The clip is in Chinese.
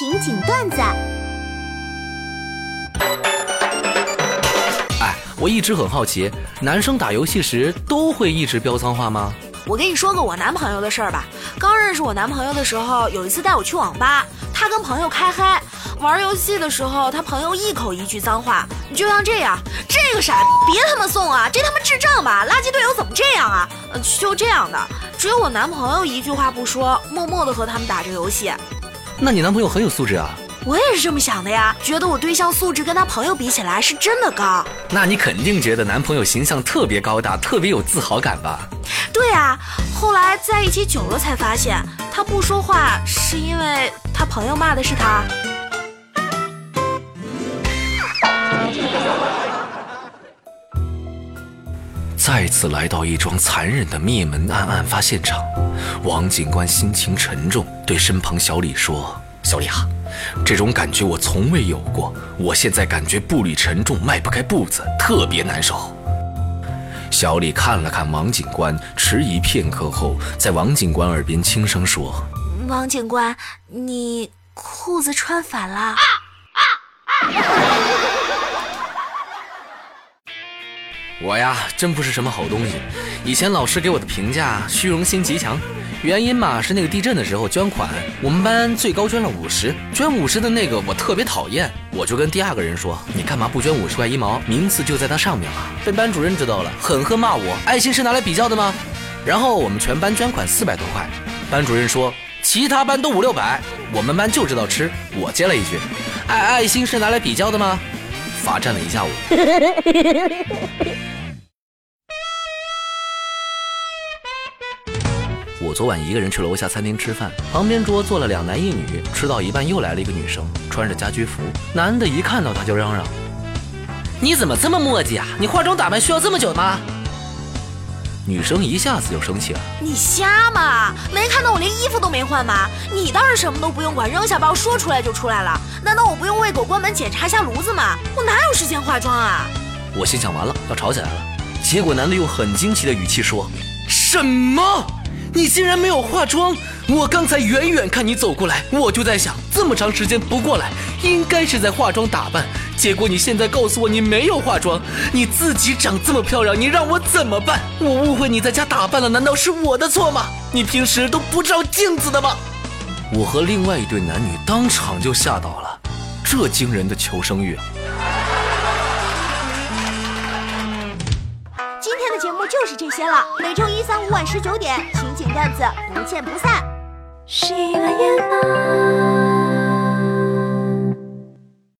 情景段子。哎，我一直很好奇，男生打游戏时都会一直飙脏话吗？我跟你说个我男朋友的事儿吧。刚认识我男朋友的时候，有一次带我去网吧，他跟朋友开嗨，玩游戏的时候，他朋友一口一句脏话，你就像这样：“这个傻，别他妈送啊，这他妈智障吧，垃圾队友怎么这样啊？”呃，就这样的，只有我男朋友一句话不说，默默的和他们打着游戏。那你男朋友很有素质啊。我也是这么想的呀，觉得我对象素质跟他朋友比起来是真的高。那你肯定觉得男朋友形象特别高大，特别有自豪感吧？对啊，后来在一起久了才发现，他不说话是因为他朋友骂的是他。再次来到一桩残忍的灭门案案发现场，王警官心情沉重，对身旁小李说：“小李啊。”这种感觉我从未有过，我现在感觉步履沉重，迈不开步子，特别难受。小李看了看王警官，迟疑片刻后，在王警官耳边轻声说：“王警官，你裤子穿反了。”我呀，真不是什么好东西。以前老师给我的评价，虚荣心极强。原因嘛，是那个地震的时候捐款，我们班最高捐了五十，捐五十的那个我特别讨厌，我就跟第二个人说：“你干嘛不捐五十块一毛？名次就在它上面啊！”被班主任知道了，狠狠骂我：“爱心是拿来比较的吗？”然后我们全班捐款四百多块，班主任说：“其他班都五六百，我们班就知道吃。”我接了一句：“爱爱心是拿来比较的吗？”罚站了一下午。我昨晚一个人去楼下餐厅吃饭，旁边桌坐了两男一女，吃到一半又来了一个女生，穿着家居服。男的一看到她就嚷嚷：“你怎么这么磨叽啊？你化妆打扮需要这么久吗？”女生一下子就生气了：“你瞎吗？没看到我连衣服都没换吗？你倒是什么都不用管，扔下包说出来就出来了。难道我不用喂狗关门检查一下炉子吗？我哪有时间化妆啊？”我心想完了要吵起来了，结果男的用很惊奇的语气说：“什么？”你竟然没有化妆！我刚才远远看你走过来，我就在想，这么长时间不过来，应该是在化妆打扮。结果你现在告诉我你没有化妆，你自己长这么漂亮，你让我怎么办？我误会你在家打扮了，难道是我的错吗？你平时都不照镜子的吗？我和另外一对男女当场就吓到了，这惊人的求生欲。今天的节目就是这些了，每周一、三、五晚十九点，情景段子不见不散。喜马拉雅。